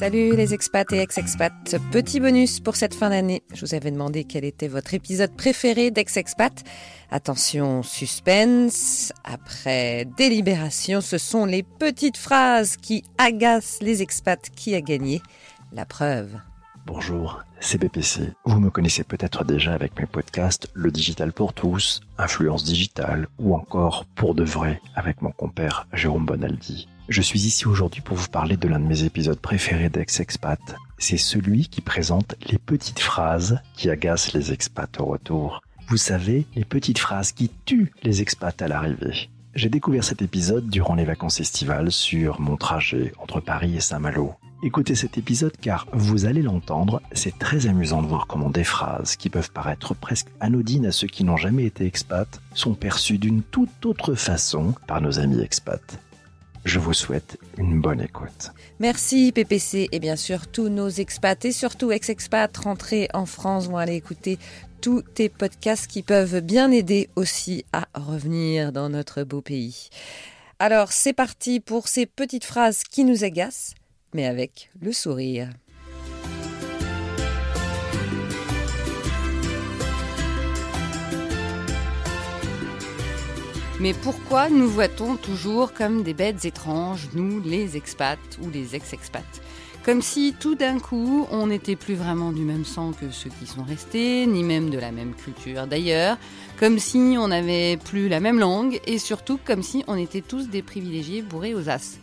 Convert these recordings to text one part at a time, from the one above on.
Salut les expats et ex-expats. Petit bonus pour cette fin d'année. Je vous avais demandé quel était votre épisode préféré d'ex-expat. Attention, suspense. Après délibération, ce sont les petites phrases qui agacent les expats qui a gagné. La preuve. Bonjour, c'est BPC. Vous me connaissez peut-être déjà avec mes podcasts Le Digital pour tous, Influence Digitale ou encore Pour de vrai avec mon compère Jérôme Bonaldi. Je suis ici aujourd'hui pour vous parler de l'un de mes épisodes préférés d'Ex-Expat. C'est celui qui présente les petites phrases qui agacent les expats au retour. Vous savez, les petites phrases qui tuent les expats à l'arrivée. J'ai découvert cet épisode durant les vacances estivales sur mon trajet entre Paris et Saint-Malo. Écoutez cet épisode car vous allez l'entendre, c'est très amusant de voir comment des phrases qui peuvent paraître presque anodines à ceux qui n'ont jamais été expats sont perçues d'une toute autre façon par nos amis expats. Je vous souhaite une bonne écoute. Merci PPC et bien sûr tous nos expats et surtout ex-expats rentrés en France vont aller écouter tous tes podcasts qui peuvent bien aider aussi à revenir dans notre beau pays. Alors c'est parti pour ces petites phrases qui nous agacent, mais avec le sourire. Mais pourquoi nous voit-on toujours comme des bêtes étranges, nous les expats ou les ex-expats? Comme si tout d'un coup on n'était plus vraiment du même sang que ceux qui sont restés, ni même de la même culture d'ailleurs, comme si on n'avait plus la même langue et surtout comme si on était tous des privilégiés bourrés aux as.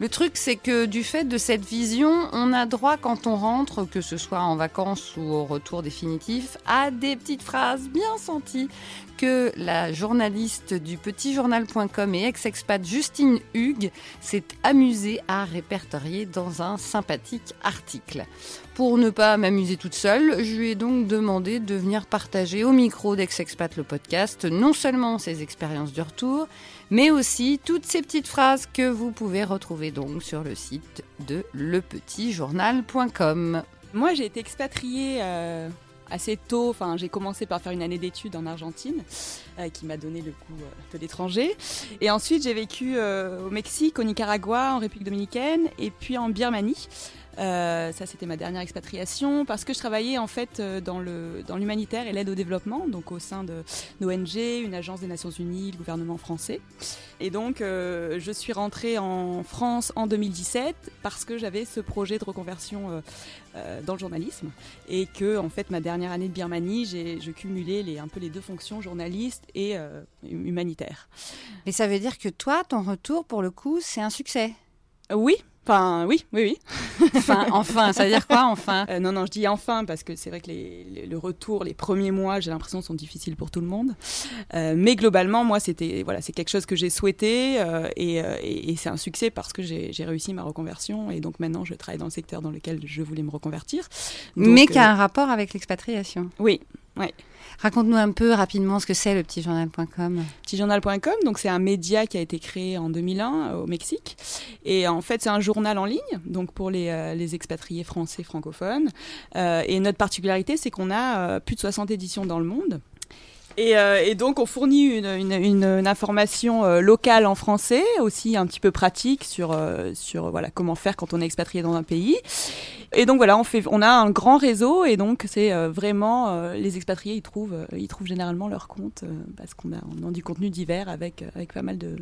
Le truc, c'est que du fait de cette vision, on a droit quand on rentre, que ce soit en vacances ou au retour définitif, à des petites phrases bien senties que la journaliste du petitjournal.com et ex-expat Justine Hugues s'est amusée à répertorier dans un sympathique article. Pour ne pas m'amuser toute seule, je lui ai donc demandé de venir partager au micro d'Ex-Expat le podcast non seulement ses expériences du retour, mais aussi toutes ces petites phrases que vous pouvez retrouver donc sur le site de lepetitjournal.com. Moi, j'ai été expatriée euh, assez tôt. Enfin, j'ai commencé par faire une année d'études en Argentine, euh, qui m'a donné le goût euh, de l'étranger. Et ensuite, j'ai vécu au Mexique, au Nicaragua, en République dominicaine, et puis en Birmanie. Euh, ça, c'était ma dernière expatriation parce que je travaillais en fait euh, dans le dans l'humanitaire et l'aide au développement, donc au sein de l'ONG, une agence des Nations Unies, le gouvernement français. Et donc, euh, je suis rentrée en France en 2017 parce que j'avais ce projet de reconversion dans le journalisme et que en fait ma dernière année de Birmanie, j'ai je cumulais les un peu les deux fonctions journaliste et humanitaire. Mais ça veut dire que toi, ton retour pour le coup, c'est un succès? Oui, Enfin, oui, oui, oui. enfin, enfin, ça veut dire quoi, enfin? Euh, Non, non, je dis enfin parce que c'est vrai que les, le retour, les premiers mois, j'ai l'impression, sont difficiles pour tout le monde. Euh, mais globalement, moi, c'était voilà, c'est quelque chose que j'ai souhaité euh, et, et, et c'est un succès parce que j'ai réussi ma reconversion et donc maintenant, je travaille dans le secteur dans lequel je voulais me reconvertir. mais qui a un rapport avec l'expatriation. Oui, oui. Raconte-nous un peu rapidement ce que c'est le petitjournal.com. Petitjournal.com, donc c'est un média qui a été créé en 2001 au Mexique. Et en fait, c'est un journal en ligne, donc pour les, euh, les expatriés français francophones. Euh, et notre particularité, c'est qu'on a euh, plus de 60 éditions dans le monde. Et, euh, et, donc on fournit une, une, information euh, locale en français, aussi un petit peu pratique sur, euh, sur voilà, comment faire quand on est expatrié dans un pays. Et donc voilà, on, fait, on a un grand réseau et donc c'est vraiment les expatriés, ils trouvent, ils trouvent généralement leur compte parce qu'on a, on a du contenu divers avec, avec pas mal de,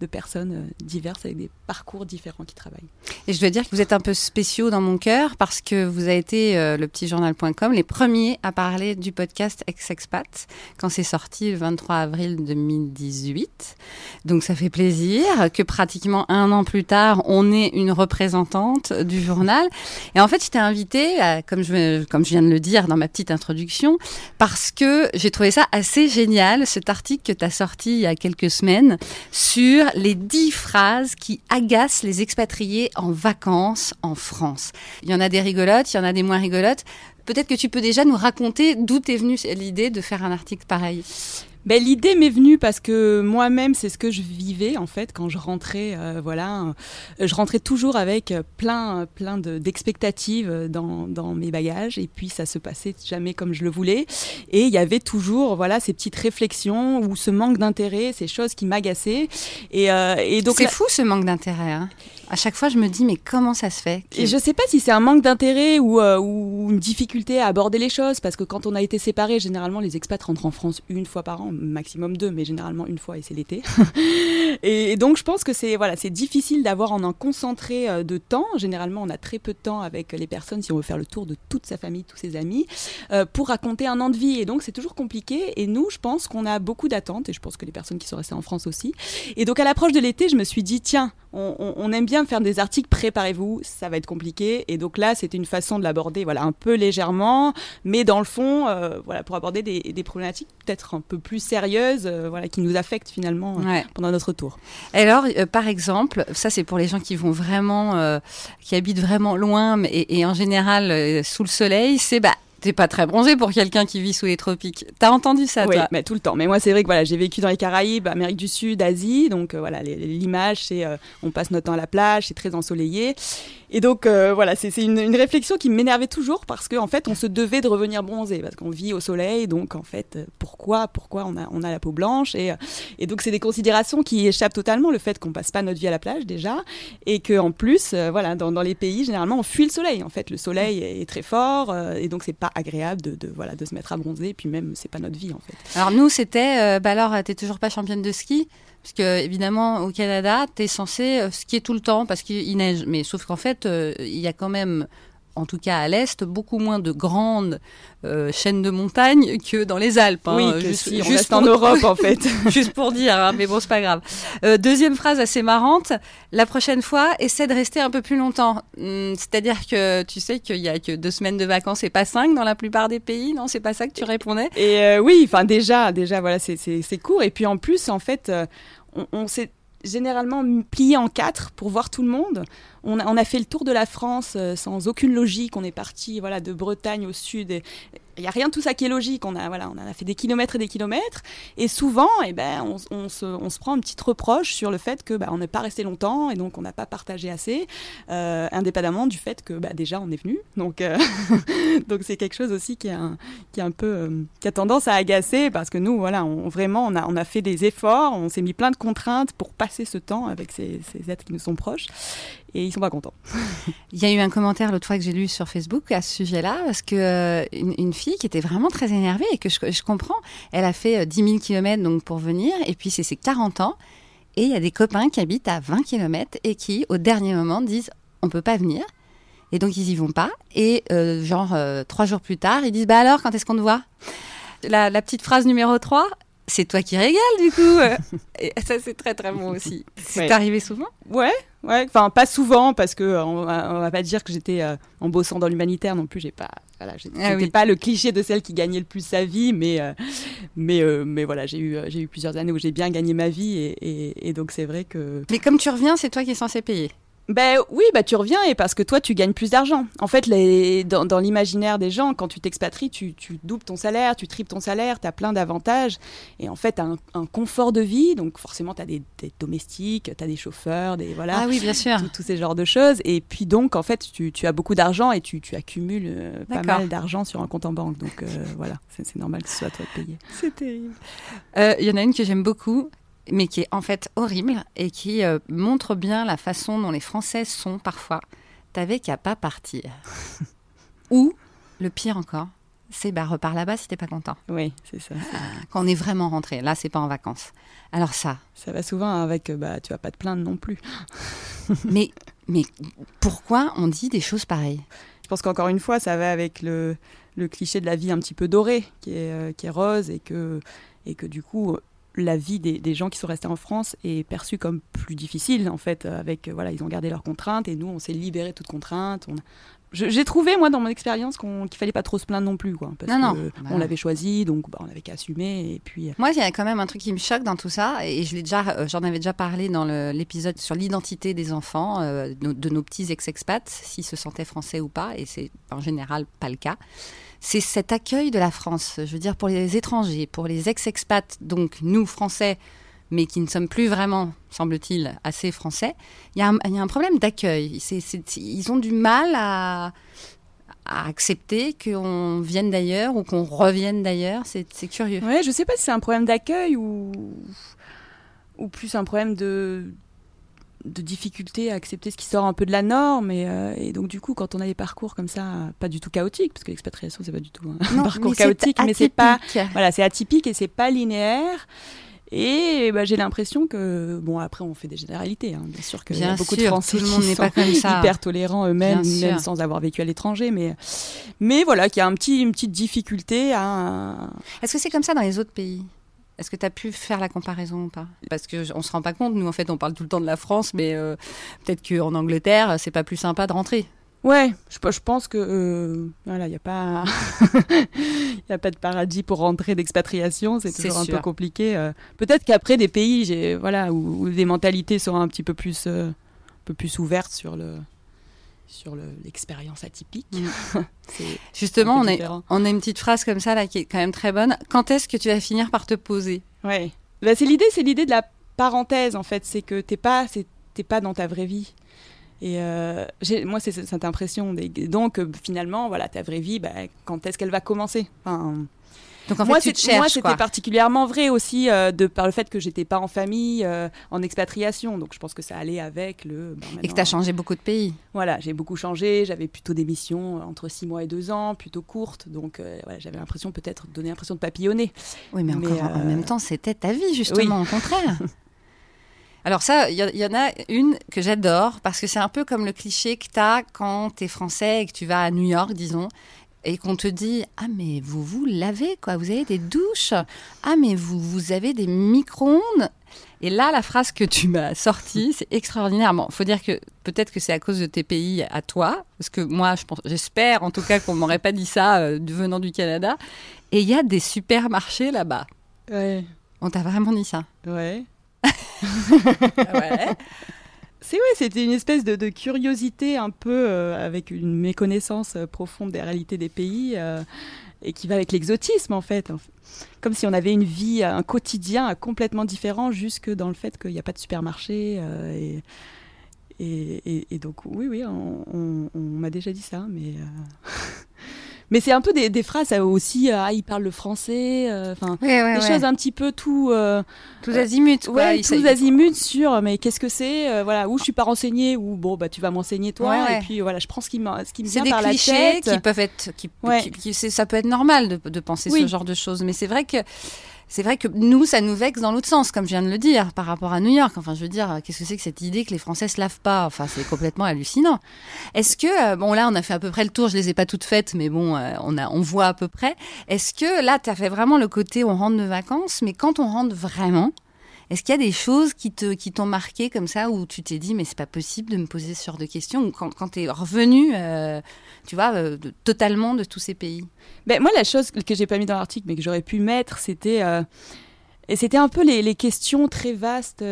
de personnes diverses avec des parcours différents qui travaillent. Et je dois dire que vous êtes un peu spéciaux dans mon cœur parce que vous avez été le petitjournal.com les premiers à parler du podcast Ex-Expat quand c'est sorti le 23 avril 2018. Donc ça fait plaisir que pratiquement un an plus tard, on ait une représentante du journal. Et en fait, j'étais invitée, comme je, comme je viens de le dire dans ma petite introduction, parce que j'ai trouvé ça assez génial, cet article que tu as sorti il y a quelques semaines sur les dix phrases qui agacent les expatriés en vacances en France. Il y en a des rigolotes, il y en a des moins rigolotes. Peut-être que tu peux déjà nous raconter d'où t'es venue l'idée de faire un article pareil. Ben, l'idée m'est venue parce que moi-même, c'est ce que je vivais en fait quand je rentrais. Euh, voilà, euh, je rentrais toujours avec plein, plein d'expectatives dans, dans, mes bagages et puis ça se passait jamais comme je le voulais. Et il y avait toujours voilà ces petites réflexions ou ce manque d'intérêt, ces choses qui m'agaçaient. Et, euh, et donc c'est fou ce manque d'intérêt. Hein à chaque fois, je me dis, mais comment ça se fait Et je sais pas si c'est un manque d'intérêt ou, euh, ou, une difficulté à aborder les choses, parce que quand on a été séparés, généralement, les expats rentrent en France une fois par an, maximum deux, mais généralement une fois, et c'est l'été. et, donc, je pense que c'est voilà, c'est difficile d'avoir en un concentré euh, de temps. Généralement, on a très peu de temps avec les personnes si on veut faire le tour de toute sa famille, tous ses amis, euh, pour raconter un an de vie. Et donc, c'est toujours compliqué. Et nous, je pense qu'on a beaucoup d'attentes, et je pense que les personnes qui sont restées en France aussi. Et donc, à l'approche de l'été, je me suis dit, tiens, on, aime bien faire des articles, préparez-vous, ça va être compliqué. Et donc là, c'était une façon de l'aborder voilà, un peu légèrement, mais dans le fond, euh, voilà, pour aborder des, problématiques peut-être un peu plus sérieuses euh, voilà, qui nous affectent finalement euh, pendant notre tour. Alors, par exemple, ça c'est pour les gens qui vont vraiment, qui habitent vraiment loin et, et en général sous le soleil, c'est bah, T'es pas très bronzé pour quelqu'un qui vit sous les tropiques. T'as entendu ça, oui, toi? mais tout le temps. Mais moi, c'est vrai que voilà, j'ai vécu dans les Caraïbes, Amérique du Sud, Asie. Donc euh, voilà, l'image, c'est euh, on passe notre temps à la plage, c'est très ensoleillé. Et donc euh, voilà, c'est une, une, réflexion qui m'énervait toujours parce qu'en en fait, on se devait de revenir bronzé parce qu'on vit au soleil. Donc en fait, pourquoi, pourquoi on a, on a la peau blanche et, et donc c'est des considérations qui échappent totalement le fait qu'on passe pas notre vie à la plage déjà et que en plus, voilà, dans, dans, les pays généralement, on fuit le soleil. En fait, le soleil est très fort et donc c'est pas agréable de, de, voilà de se mettre à bronzer. Et puis même, c'est pas notre vie en fait. Alors nous, c'était, euh, bah alors, t'es toujours pas championne de ski? Parce que évidemment au Canada, tu es censé euh, skier tout le temps parce qu'il neige. Mais sauf qu'en fait, euh, il y a quand même en tout cas à l'est, beaucoup moins de grandes euh, chaînes de montagnes que dans les Alpes. Hein. Oui, juste, juste en Europe en fait. juste pour dire, hein, mais bon, c'est pas grave. Euh, deuxième phrase assez marrante. La prochaine fois, essaie de rester un peu plus longtemps. Hmm, c'est-à-dire que tu sais qu'il y a que deux semaines de vacances et pas cinq dans la plupart des pays, non C'est pas ça que tu répondais? Et euh, oui, enfin déjà, déjà voilà, c'est court. Et puis en plus, en fait, on, on s'est généralement plié en quatre pour voir tout le monde. On a, fait le tour de la France euh, sans aucune logique. On est parti voilà, de Bretagne au sud. Il n'y a rien de tout ça qui est logique. On a, voilà, on a fait des kilomètres et des kilomètres. Et souvent, eh ben, on, se, on se, prend une petite reproche sur le fait que bah, on n'est pas resté longtemps et donc on n'a pas partagé assez, euh, indépendamment du fait que bah, déjà on est venu. Donc, euh, donc c'est quelque chose aussi qui, est un, qui, est un peu, qui a tendance à agacer parce que nous, voilà, on, vraiment, on a, on a fait des efforts, on s'est mis plein de contraintes pour passer ce temps avec ces, ces êtres qui nous sont proches et ils sont pas contents. Il y a eu un commentaire l'autre fois que j'ai lu sur Facebook à ce sujet-là, parce que euh, une, fille qui était vraiment très énervée et que je, comprends, elle a fait 10 000 km donc pour venir, et puis c'est ses 40 ans, et il y a des copains qui habitent à 20 km et qui, au dernier moment, disent on peut pas venir. Et donc ils y vont pas. Et euh, genre euh, trois jours plus tard, ils disent bah alors quand est-ce qu'on te voit? La, la, petite phrase numéro 3, c'est toi qui régales du coup. et ça c'est très très bon aussi. C'est arrivé souvent? Ouais, ouais. Enfin pas souvent parce que on va, pas dire que j'étais euh, en bossant dans l'humanitaire non plus. J'ai pas, voilà, j'étais ah pas le cliché de celle qui gagnait le plus sa vie, mais euh, mais euh, mais voilà, j'ai eu j'ai eu plusieurs années où j'ai bien gagné ma vie et, et donc c'est vrai que. Mais comme tu reviens, c'est toi qui es censé payer. Ben oui, bah tu reviens et parce que toi tu gagnes plus d'argent. En fait, les, dans, l'imaginaire des gens, quand tu t'expatries, tu, tu, doubles ton salaire, tu triples ton salaire, tu as plein d'avantages et en fait, tu as un, confort de vie. Donc forcément, tu as des, domestiques, tu as des chauffeurs, des voilà. Ah oui, bien sûr. Tous ces genres de choses. Et puis donc, en fait, tu, tu as beaucoup d'argent et tu, tu accumules euh, pas mal d'argent sur un compte en banque. Donc euh, voilà, c'est normal que ce soit à toi de payer. C'est terrible. Euh, il y en a une que j'aime beaucoup mais qui est en fait horrible et qui euh, montre bien la façon dont les Françaises sont parfois. T'avais qu'à pas partir. Ou, le pire encore, c'est bah repars là-bas si t'es pas content. Oui, c'est ça. Ah, quand on est vraiment rentré, là c'est pas en vacances. Alors ça. Ça va souvent avec bah tu vas pas te plaindre non plus. mais mais pourquoi on dit des choses pareilles? Je pense qu'encore une fois ça va avec le, le cliché de la vie un petit peu dorée qui est, euh, qui est rose et que et que du coup la vie des, gens qui sont restés en France est perçue comme plus difficile en fait avec voilà ils ont gardé leurs contraintes et nous on s'est libéré de toutes contraintes on j'ai trouvé moi dans mon expérience qu'il fallait pas trop se plaindre non plus quoi parce non, que non. on l'avait choisi donc bah, on avait qu'à assumer et puis moi il y a quand même un truc qui me choque dans tout ça et je l'ai déjà euh, j'en avais déjà parlé dans l'épisode sur l'identité des enfants euh, de, de, nos petits ex-expats s'ils se sentaient français ou pas et c'est en général pas le cas c'est cet accueil de la France je veux dire pour les étrangers pour les ex-expats donc nous français mais qui ne sommes plus vraiment, semble-t-il, assez français, il y, a un, problème d'accueil. Ils ont du mal à, accepter qu'on vienne d'ailleurs ou qu'on revienne d'ailleurs. C'est curieux. Ouais, je sais pas si c'est un problème d'accueil ou plus un problème de, de difficulté à accepter ce qui sort un peu de la norme. Et, euh, et, donc, du coup, quand on a des parcours comme ça, pas du tout chaotiques, parce que l'expatriation, c'est pas du tout un non, parcours mais chaotique, mais c'est pas. Voilà, c'est atypique et c'est pas linéaire. Et bah, j'ai l'impression que, bon, après, on fait des généralités. Hein. Bien sûr qu'il y a beaucoup sûr, de Français tout le monde qui n'est sont pas comme ça. hyper tolérants eux-mêmes, même sûr. sans avoir vécu à l'étranger. Mais, mais voilà, qu'il y a un petit, une petite difficulté à. Est-ce que c'est comme ça dans les autres pays? Est-ce que tu as pu faire la comparaison ou pas? Parce qu'on ne se rend pas compte, nous en fait on parle tout le temps de la France, mais euh, peut-être qu'en Angleterre c'est pas plus sympa de rentrer. Ouais, je, je pense que euh, voilà, il n'y a pas, y a pas de paradis pour rentrer d'expatriation, c'est toujours un sûr. peu compliqué. euh. Peut-être qu'après des pays, j'ai voilà, où, où les mentalités sont un petit peu plus, euh, un peu plus ouvertes sur le, sur le- l'expérience atypique. C'est Justement, on a, on a une petite phrase comme ça là qui est quand même très bonne. Quand est-ce que tu vas finir par te poser? Ouais. Bah, c'est l'idée, c'est l'idée de la parenthèse en fait, c'est que t'es pas, c'est- t'es pas dans ta vraie vie. Et euh, moi, c'est cette impression. Des- Donc, euh, finalement, voilà, ta vraie vie, bah, quand est-ce qu'elle va commencer? Enfin, Donc en moi, fait, tu te c'est- moi, cherches c'était particulièrement vrai aussi euh, de par le fait que j'étais pas en famille, euh, en expatriation. Donc, je pense que ça allait avec le. bah, Et que tu as changé beaucoup de pays. Voilà, j'ai beaucoup changé. J'avais plutôt des missions euh, entre 6 mois et 2 ans, plutôt courtes. Donc, euh, voilà, j'avais l'impression peut-être de donner l'impression de papillonner. Oui, mais, Mais, encore en même temps, c'était ta vie, justement, au contraire. Alors ça, il y, y en a une que j'adore, parce que c'est un peu comme le cliché que tu as quand tu es français et que tu vas à New York, disons, et qu'on te dit « Ah, mais vous vous lavez, quoi, vous avez des douches Ah, mais vous, vous avez des micro-ondes » Et là, la phrase que tu m'as sortie, c'est extraordinaire. Bon, faut dire que peut-être que c'est à cause de tes pays à toi, parce que moi, je pense, j'espère en tout cas qu'on m'aurait pas dit ça euh, venant du Canada. Et il y a des supermarchés là-bas. Ouais. On t'a vraiment dit ça Ouais. Ouais. C'est ouais, c'était une espèce de, de curiosité un peu euh, avec une méconnaissance euh, profonde des réalités des pays euh, et qui va avec l'exotisme en fait. Comme si on avait une vie, un quotidien euh, complètement différent jusque dans le fait qu'il n'y a pas de supermarché. euh, et, et, et- et donc oui, oui, on, on- on m'a déjà dit ça, mais... euh, Mais c'est un peu des, des phrases euh, aussi, euh, ah, il parle le français, euh, enfin, Ouais, ouais, des choses un petit peu tout... euh, Tous azimuts, quoi. Ouais, tous azimuts sur euh, mais qu'est-ce que c'est euh, voilà où je suis pas renseignée ou bon bah tu vas m'enseigner toi et puis voilà je prends ce qui me ce qui me C'est vient des par clichés la tête qui peuvent être, qui, Ouais. qui- qui- c'est- ça peut être normal de, de penser Oui. ce genre de choses, mais c'est vrai que c'est vrai que nous, ça nous vexe dans l'autre sens, comme je viens de le dire, par rapport à New York. Enfin, je veux dire, qu'est-ce que c'est que cette idée que les Français se lavent pas? Enfin, c'est complètement hallucinant. Est-ce que, euh, bon, là, on a fait à peu près le tour. Je les ai pas toutes faites, mais bon, euh, on a, on voit à peu près. Est-ce que là, tu as fait vraiment le côté on rentre de vacances, mais quand on rentre vraiment, est-ce qu'il y a des choses qui te qui t'ont marqué comme ça où tu t'es dit mais c'est pas possible de me poser ce genre de questions ou quand, quand tu revenu euh, tu vois euh, totalement de tous ces pays? Ben moi la chose que j'ai pas mis dans l'article mais que j'aurais pu mettre c'était euh, c'était un peu les questions très vastes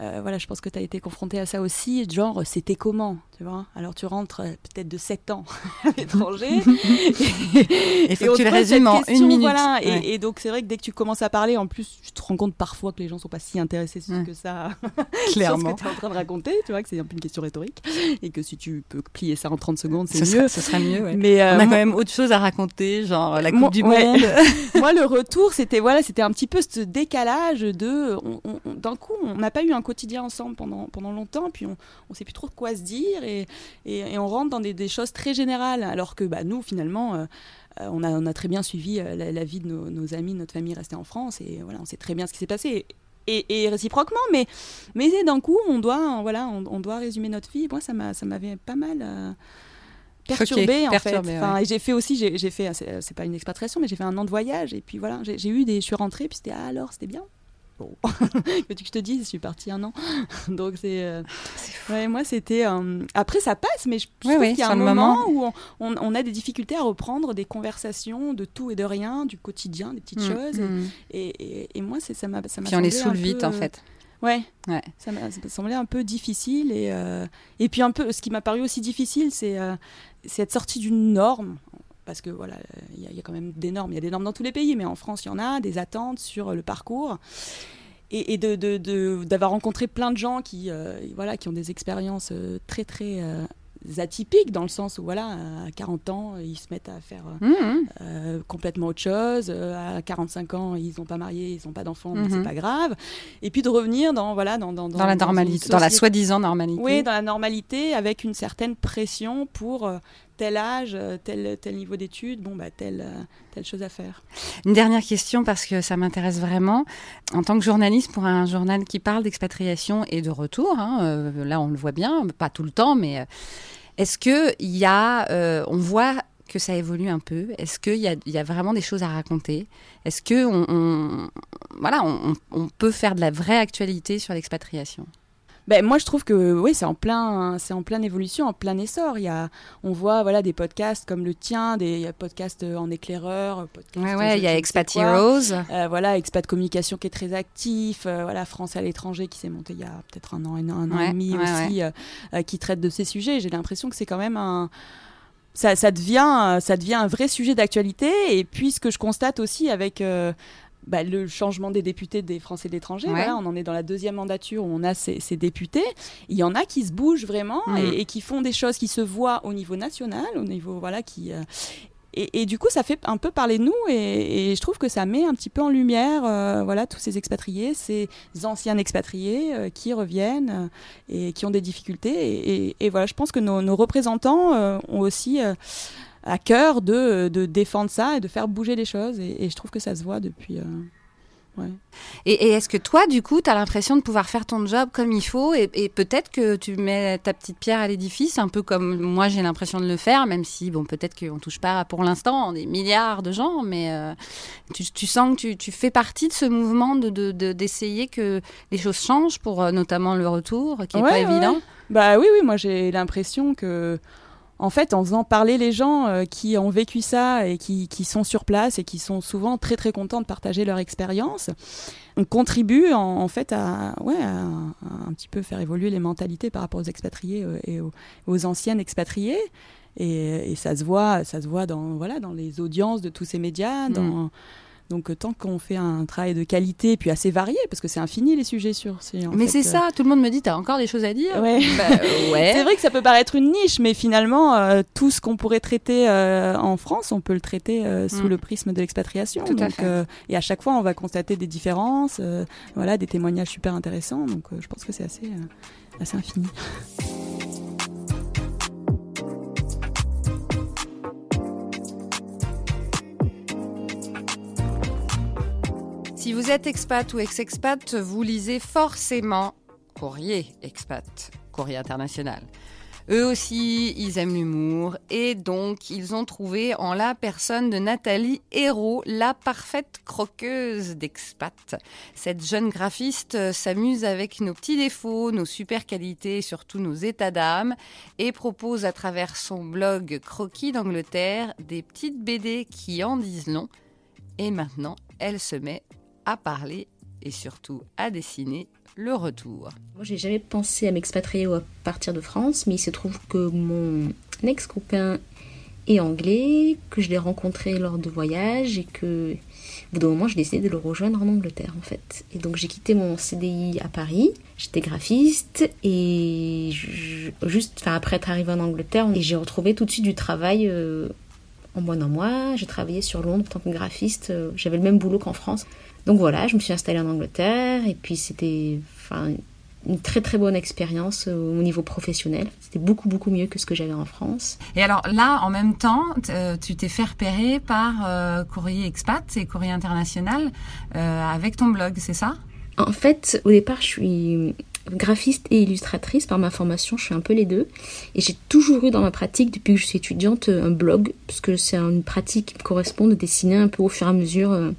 euh, voilà je pense que tu as été confronté à ça aussi genre c'était comment tu vois? Alors tu rentres euh, peut-être de 7 ans à l'étranger Il faut Et que tu le résumes en question, une minute. Voilà, et, Ouais. et donc c'est vrai que dès que tu commences à parler, en plus, tu te rends compte parfois que les gens sont pas si intéressés Ouais. que ça clairement sur ce que tu es en train de raconter, tu vois, que c'est un peu une question rhétorique, et que si tu peux plier ça en 30 secondes, ce c'est mieux. ce serait mieux ouais. Mais euh, on a quand même autre chose à raconter genre la coupe Moi- du monde moi, le retour, c'était voilà, c'était un petit peu ce décalage de, d'un coup, on n'a pas eu un quotidien ensemble pendant pendant longtemps, puis on, on sait plus trop quoi se dire, et, et, et on rentre dans des, des choses très générales, alors que bah, nous, finalement. euh, euh, on, a, on a très bien suivi euh, la, la vie de nos, nos amis, notre famille restée en France, et voilà, on sait très bien ce qui s'est passé. Et, et réciproquement, mais, mais d'un coup, on doit, voilà, on, on doit résumer notre vie. Moi, ça m'a- ça m'avait pas mal euh, perturbé, Choqué, en perturbé, fait. Enfin, ouais. j'ai fait aussi, j'ai fait, c'est c'est pas une expatriation, mais j'ai fait un an de voyage, et puis voilà, j'ai j'ai eu des, je suis rentrée, puis c'était ah, alors, c'était bien. Bon, que tu que je te dise, je suis partie un an. Donc c'est. Euh, ouais, moi c'était. Euh, après ça passe, mais je, trouve qu'il y a un moment, où on, on, a des difficultés à reprendre des conversations de tout et de rien, du quotidien, des petites mm, choses. Mm. Et, et, moi, ça m'a. Puis on les saoule vite en fait. Ouais, ouais. Ça m'a semblé un peu difficile. Et, euh, et puis un peu, ce qui m'a paru aussi difficile, c'est être sorti d'une norme parce que voilà, il y, a quand même des normes, il y a des normes dans tous les pays, mais en France, il y en a, des attentes sur le parcours. Et, d'avoir de, de, rencontré plein de gens qui, euh, voilà, qui ont des expériences euh, très, très euh, atypiques, dans le sens où, voilà, à 40 ans, ils se mettent à faire mmh, mmh. complètement autre chose. à 45 ans, ils n'ont pas marié, ils n'ont pas d'enfants, mais c'est mmh. pas grave. Et puis de revenir dans, voilà, dans, dans, dans la normalité, dans la soi-disant normalité. Oui, dans la normalité, avec une certaine pression pour tel âge, euh, tel, tel niveau d'études, bon, bah, telle, euh, telle chose à faire. Une dernière question, parce que ça m'intéresse vraiment. En tant que journaliste, pour un journal qui parle d'expatriation et de retour, hein, euh, là on le voit bien, pas tout le temps, mais est-ce qu'il y a, on voit que ça évolue un peu? Est-ce qu'il y a, y a, vraiment des choses à raconter? Est-ce qu'on on, voilà, on peut faire de la vraie actualité sur l'expatriation? Ben, moi, je trouve que oui, c'est en plein, c'est en pleine évolution, en plein essor. Il y a, on voit voilà des podcasts comme le tien, des podcasts en éclaireur, podcasts, ouais, ouais, il y a Expat Heroes, euh, voilà, Expat Communication qui est très actif, euh, voilà, France à l'étranger qui s'est monté il y a peut-être un an, un, an, un an et demi aussi, euh, qui traite de ces sujets. J'ai l'impression que c'est quand même un ça, ça, devient, ça devient un vrai sujet d'actualité. Et puis, ce que je constate aussi avec, bah, le changement des députés des Français de l'étranger. on en est dans la deuxième mandature où on a ces, députés. Il y en a qui se bougent vraiment mm. et, qui font des choses qui se voient au niveau national, au niveau voilà qui. Euh, et, du coup, ça fait un peu parler de nous et, je trouve que ça met un petit peu en lumière, euh, voilà, tous ces expatriés, ces anciens expatriés euh, qui reviennent et qui ont des difficultés. Et, voilà, je pense que nos, nos représentants ont aussi à cœur de, de, défendre ça et de faire bouger les choses. Et, je trouve que ça se voit depuis. Euh, ouais. Et, est-ce que toi, du coup, tu as l'impression de pouvoir faire ton job comme il faut et, peut-être que tu mets ta petite pierre à l'édifice, un peu comme moi j'ai l'impression de le faire, même si, bon, peut-être qu'on ne touche pas pour l'instant des milliards de gens, mais euh, tu, sens que tu, tu, fais partie de ce mouvement d'essayer de, d'essayer que les choses changent pour euh, notamment le retour, qui n'est pas évident. Bah oui, oui, moi j'ai l'impression que en fait, en faisant parler les gens euh, qui ont vécu ça et qui, sont sur place et qui sont souvent très très contents de partager leur expérience, on contribue en, fait à, ouais, un petit peu faire évoluer les mentalités par rapport aux expatriés euh, et aux, aux anciennes expatriés. Et, ça se voit, ça se voit dans voilà dans les audiences de tous ces médias, dans mm. Donc euh, tant qu'on fait un travail de qualité, puis assez varié, parce que c'est infini les sujets sur. Mais c'est ça, euh, tout le monde me dit, t'as encore des choses à dire. Ouais. Bah, ouais. c'est vrai que ça peut paraître une niche, mais finalement, euh, tout ce qu'on pourrait traiter en France, on peut le traiter sous mm. le prisme de l'expatriation. et à chaque fois, on va constater des différences, voilà, des témoignages super intéressants. Donc je pense que c'est assez, assez infini. Vous êtes expat ou ex-expat, vous lisez forcément Courrier Expat, Courrier International. Eux aussi, ils aiment l'humour et donc ils ont trouvé en la personne de Nathalie Hérault la parfaite croqueuse d'expat. Cette jeune graphiste s'amuse avec nos petits défauts, nos super qualités et surtout nos états d'âme et propose à travers son blog Croquis d'Angleterre des petites BD qui en disent long. Et maintenant, elle se met à parler et surtout à dessiner le retour. Moi, j'ai jamais pensé à m'expatrier ou à partir de France, mais il se trouve que mon ex-copain est anglais, que je l'ai rencontré lors de voyages et que, au bout d'un moment, j'ai décidé de le rejoindre en Angleterre, en fait. Et donc, j'ai quitté mon CDI à Paris. J'étais graphiste et juste, enfin, après être arrivé en Angleterre, et j'ai retrouvé tout de suite du travail. Euh, en moins d'un mois, j'ai travaillé sur Londres en tant que graphiste. Euh, j'avais le même boulot qu'en France. Donc voilà, je me suis installée en Angleterre et puis c'était enfin, une très très bonne expérience euh, au niveau professionnel. C'était beaucoup beaucoup mieux que ce que j'avais en France. Et alors là, en même temps, euh, tu t'es fait repérer par euh, Courrier Expat et Courrier International avec ton blog, c'est ça? En fait, au départ, je suis graphiste et illustratrice par ma formation, je suis un peu les deux. Et j'ai toujours eu dans ma pratique, depuis que je suis étudiante, un blog, parce que c'est une pratique qui me correspond de dessiner un peu au fur et à mesure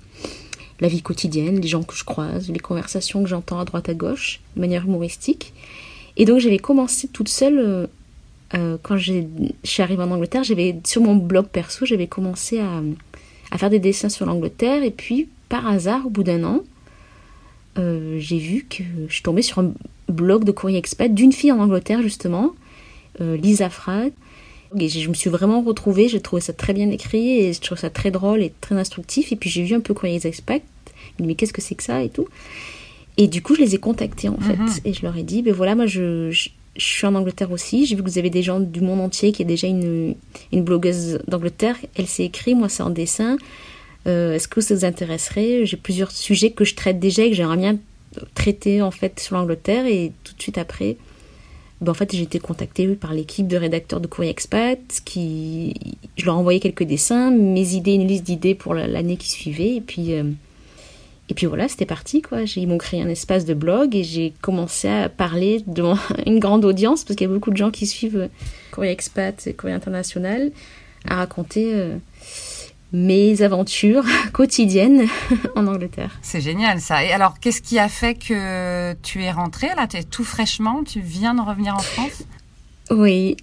la vie quotidienne, les gens que je croise, les conversations que j'entends à droite à gauche, de manière humoristique. Et donc j'avais commencé toute seule, euh, euh, quand je suis arrivée en Angleterre, j'avais sur mon blog perso, j'avais commencé à, à, faire des dessins sur l'Angleterre. Et puis, par hasard, au bout d'un an, euh, j'ai vu que je tombée sur un blog de courrier expat d'une fille en Angleterre, justement, Lisa Frad. Et je me suis vraiment retrouvée, j'ai trouvé ça très bien écrit et je trouve ça très drôle et très instructif. Et puis j'ai vu un peu Courrier Expat, mais qu'est-ce que c'est que ça et tout? Et du coup, je les ai contactés en fait. Mhm. Et je leur ai dit, ben voilà, moi je, je, suis en Angleterre aussi. J'ai vu que vous avez des gens du monde entier qui est déjà une, une blogueuse d'Angleterre. Elle s'est écrit, moi c'est en dessin. Euh, est-ce que ça vous intéresserait? J'ai plusieurs sujets que je traite déjà et que j'aimerais bien traiter en fait sur l'Angleterre. Et tout de suite après, ben, en fait, j'ai été contactée par l'équipe de rédacteurs de Courrier Expat. Qui... Je leur ai envoyé quelques dessins, mes idées, une liste d'idées pour l'année qui suivait. Et puis, euh, et puis voilà, c'était parti, quoi. Ils m'ont créé un espace de blog et j'ai commencé à parler devant une grande audience, parce qu'il y a beaucoup de gens qui suivent euh, Courrier Expat et Courrier International, à raconter euh, mes aventures quotidiennes en Angleterre. C'est génial ça. Et alors, qu'est-ce qui a fait que tu es rentrée là? Tu es tout fraîchement, tu viens de revenir en France? Oui,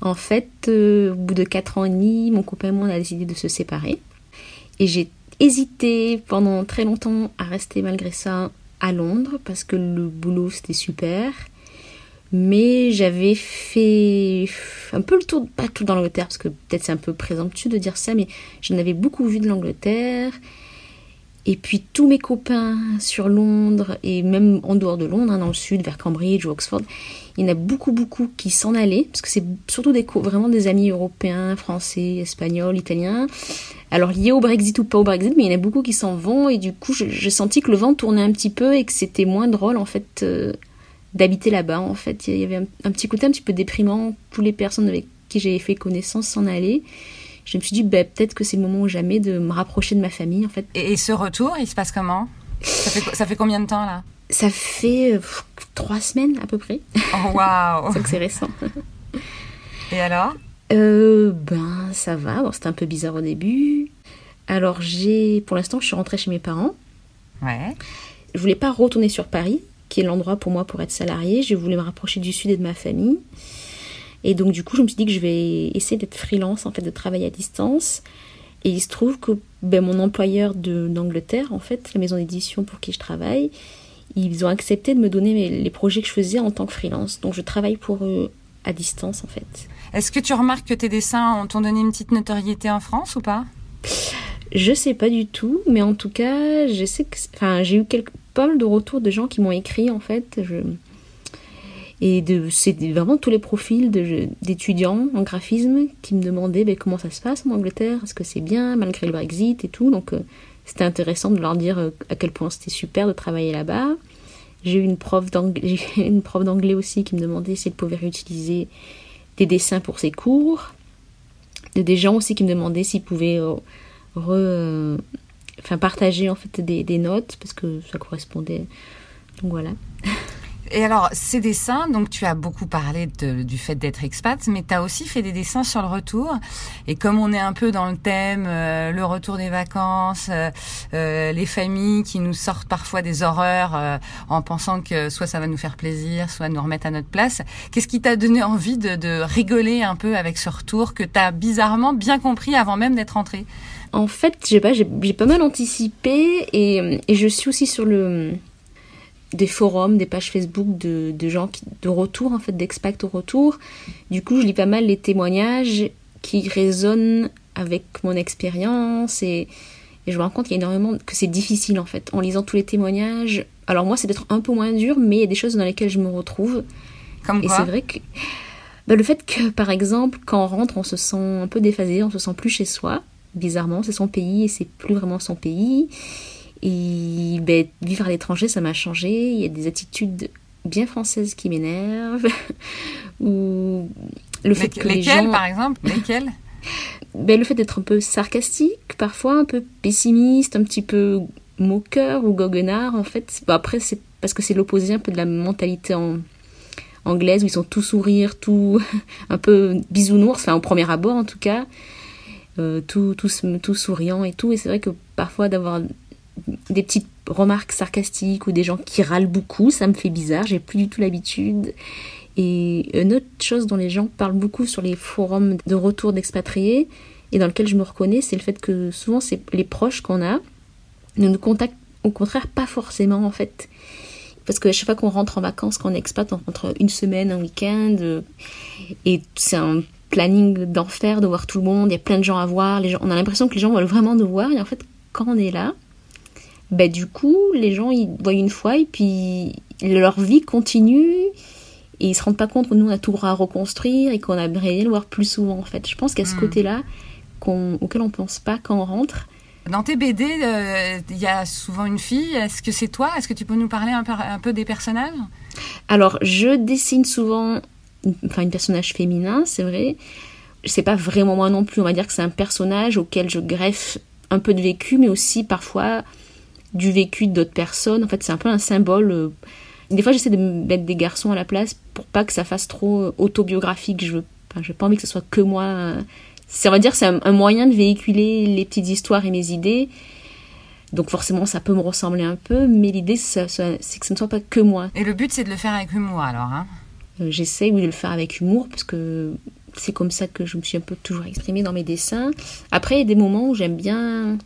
en fait, euh, au bout de quatre ans et demi, mon copain et moi on a décidé de se séparer. Et j'ai hésité pendant très longtemps à rester malgré ça à Londres parce que le boulot c'était super. Mais j'avais fait un peu le tour, pas tout dans l'Angleterre, parce que peut-être c'est un peu présomptueux de dire ça, mais j'en avais beaucoup vu de l'Angleterre. Et puis tous mes copains sur Londres, et même en dehors de Londres, hein, dans le sud, vers Cambridge ou Oxford, il y en a beaucoup, beaucoup qui s'en allaient, parce que c'est surtout des, vraiment des amis européens, français, espagnols, italiens. Alors liés au Brexit ou pas au Brexit, mais il y en a beaucoup qui s'en vont, et du coup j'ai senti que le vent tournait un petit peu et que c'était moins drôle en fait euh, d'habiter là-bas. En fait, il y avait un, petit côté un petit peu déprimant. Toutes les personnes avec qui j'ai fait connaissance s'en allaient je me suis dit bah, peut-être que c'est le moment ou jamais de me rapprocher de ma famille en fait. Et, ce retour, il se passe comment? Ça fait, ça fait combien de temps là? Ça fait euh, trois semaines à peu près. Oh waouh Donc c'est récent. Et alors? Euh, Ben ça va. Bon, c'était un peu bizarre au début. Alors j'ai, pour l'instant, je suis rentrée chez mes parents. Ouais. Je voulais pas retourner sur Paris, qui est l'endroit pour moi pour être salariée. Je voulais me rapprocher du sud et de ma famille. Et donc du coup, je me suis dit que je vais essayer d'être freelance, en fait, de travailler à distance. Et il se trouve que ben, mon employeur d'Angleterre, en fait, la maison d'édition pour qui je travaille, ils ont accepté de me donner les projets que je faisais en tant que freelance. Donc je travaille pour eux à distance, en fait. Est-ce que tu remarques que tes dessins t'ont donné une petite notoriété en France ou pas? Je sais pas du tout, mais en tout cas, je sais que, enfin, j'ai eu quelques, pas mal de retours de gens qui m'ont écrit, en fait. Je, et c'est vraiment tous les profils d'étudiants en graphisme qui me demandaient ben, comment ça se passe en Angleterre, est-ce que c'est bien malgré le Brexit et tout? Donc euh, c'était intéressant de leur dire euh, à quel point c'était super de travailler là-bas. J'ai eu une prof d'anglais aussi qui me demandait si elle pouvait réutiliser des dessins pour ses cours. Des gens aussi qui me demandaient s'ils pouvaient euh, enfin, partager en fait des, des notes parce que ça correspondait. Donc voilà. Et alors, ces dessins, donc tu as beaucoup parlé du fait d'être expat, mais tu as aussi fait des dessins sur le retour. Et comme on est un peu dans le thème, euh, le retour des vacances, euh, euh, les familles qui nous sortent parfois des horreurs en pensant que soit ça va nous faire plaisir, soit nous remettre à notre place, qu'est-ce qui t'a donné envie de, de, rigoler un peu avec ce retour que tu as bizarrement bien compris avant même d'être rentré En fait, j'ai pas, j'ai pas mal anticipé et, et je suis aussi sur le des forums, des pages Facebook de, de gens qui, de retour, en fait, d'expats au retour. Du coup, je lis pas mal les témoignages qui résonnent avec mon expérience et, et, je me rends compte qu'il y a énormément que c'est difficile en fait en lisant tous les témoignages. Alors moi, c'est d'être un peu moins dur, mais il y a des choses dans lesquelles je me retrouve. Comme et c'est vrai que bah, le fait que, par exemple, quand on rentre, on se sent un peu déphasé, on se sent plus chez soi. Bizarrement, c'est son pays et c'est plus vraiment son pays. Et ben, vivre à l'étranger, ça m'a changé. Il y a des attitudes bien françaises qui m'énervent. Ou le fait que les gens... par exemple? Lesquelles? Ben, Le fait d'être un peu sarcastique, parfois un peu pessimiste, un petit peu moqueur ou goguenard, en fait. après, c'est parce que c'est l'opposé un peu de la mentalité en... anglaise, où ils sont tout sourire, tout un peu bisounours, enfin au premier abord en tout cas. Euh, tout, tout, tout souriant et tout. Et c'est vrai que parfois d'avoir des petites remarques sarcastiques ou des gens qui râlent beaucoup, ça me fait bizarre, j'ai plus du tout l'habitude. Et une autre chose dont les gens parlent beaucoup sur les forums de retour d'expatriés, et dans lequel je me reconnais, c'est le fait que souvent c'est les proches qu'on a ne nous contactent au contraire pas forcément en fait. Parce que chaque fois qu'on rentre en vacances, quand on est expat, on rentre une semaine, un week-end, euh, et c'est un planning d'enfer de voir tout le monde, il y a plein de gens à voir, les gens, on a l'impression que les gens veulent vraiment nous voir, et en fait quand on est là, ben du coup les gens ils voient une fois et puis leur vie continue et ils se rendent pas compte que nous on a tout à reconstruire et qu'on aimerait le voir plus souvent en fait. Je pense qu'à ce hmm. côté-là auquel on pense pas quand on rentre. Dans tes BD, euh, il y a souvent une fille. Est-ce que c'est toi? Est-ce que tu peux nous parler un peu, un peu des personnages? Alors, je dessine souvent enfin, un personnage féminin, c'est vrai. C'est pas vraiment moi non plus. On va dire que c'est un personnage auquel je greffe un peu de vécu, mais aussi parfois du vécu d'autres personnes. En fait, c'est un peu un symbole. Euh, des fois, j'essaie de mettre des garçons à la place pour pas que ça fasse trop euh, autobiographique. Je veux, enfin, pas envie que ce soit que moi. Euh. C'est, on va dire, c'est un, moyen de véhiculer les petites histoires et mes idées. Donc forcément, ça peut me ressembler un peu, mais l'idée, c'est que ce ne soit pas que moi. Et le but, c'est de le faire avec humour, alors hein J'essaie, oui, de le faire avec humour, parce que c'est comme ça que je me suis un peu toujours exprimée dans mes dessins. Après, il y a des moments où j'aime bien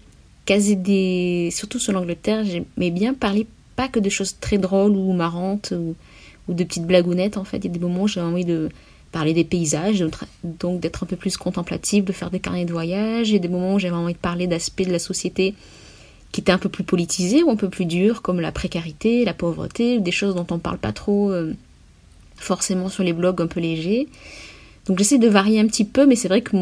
caser des... Surtout sur l'Angleterre, j'aimais bien parler pas que de choses très drôles ou marrantes ou, de petites blagounettes, en fait. Il y a des moments où j'ai envie de parler des paysages, donc d'être un peu plus contemplatif, de faire des carnets de voyage. Il y a des moments où j'avais envie de parler d'aspects de la société qui étaient un peu plus politisés ou un peu plus durs, comme la précarité, la pauvreté, des choses dont on parle pas trop euh, forcément sur les blogs un peu légers. Donc j'essaie de varier un petit peu, mais c'est vrai que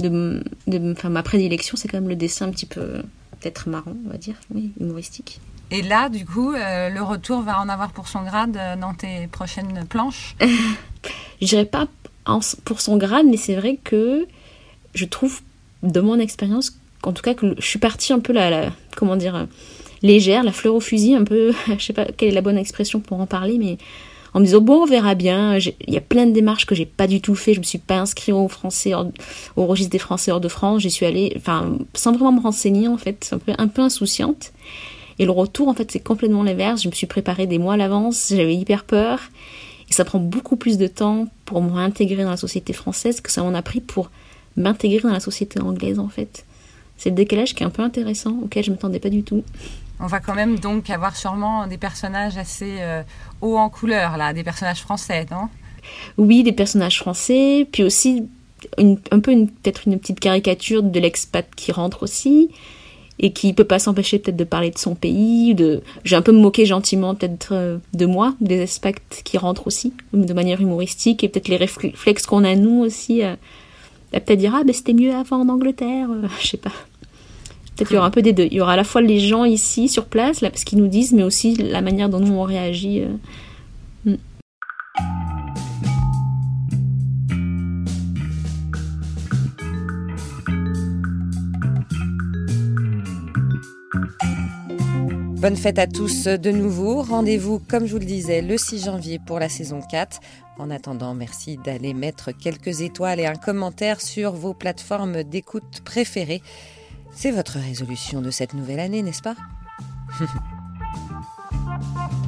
de, de, ma prédilection, c'est quand même le dessin un petit peu peut-être marrant, on va dire, oui, humoristique. Et là, du coup, euh, le retour va en avoir pour son grade euh, dans tes prochaines planches? Je dirais pas pour son grade, mais c'est vrai que je trouve, de mon expérience, qu'en tout cas, que je suis partie un peu la, comment dire, légère, la fleur au fusil, un peu, je sais pas quelle est la bonne expression pour en parler, mais en me disant bon on verra bien. Il y a plein de démarches que j'ai pas du tout fait. Je me suis pas inscrit au français au registre des Français hors de France. J'y suis allée, enfin sans vraiment me renseigner en fait, un peu un peu insouciante. Et le retour en fait c'est complètement l'inverse. Je me suis préparée des mois à l'avance. J'avais hyper peur. Et ça prend beaucoup plus de temps pour m'intégrer dans la société française que ça m'en a pris pour m'intégrer dans la société anglaise en fait. C'est le décalage qui est un peu intéressant, auquel je ne m'attendais pas du tout. On va quand même donc avoir sûrement des personnages assez euh, hauts en couleur, là, des personnages français, non? Oui, des personnages français, puis aussi un peu peut-être une petite caricature de l'expat qui rentre aussi et qui peut pas s'empêcher peut-être de parler de son pays. De, j'ai un peu me moqué gentiment peut-être euh, de moi, des expats qui rentrent aussi de manière humoristique et peut-être les réflexes qu'on a nous aussi. Euh, peut-être dire ah ben c'était mieux avant en Angleterre, je sais pas. Peut-être qu'il y aura un peu des deux. Il y aura à la fois les gens ici, sur place, là, ce qu'ils nous disent, mais aussi la manière dont nous on réagit. Euh. Hmm. Bonne fête à tous de nouveau. Rendez-vous, comme je vous le disais, le 6 janvier pour la saison 4. En attendant, merci d'aller mettre quelques étoiles et un commentaire sur vos plateformes d'écoute préférées. C'est votre résolution de cette nouvelle année, n'est-ce pas?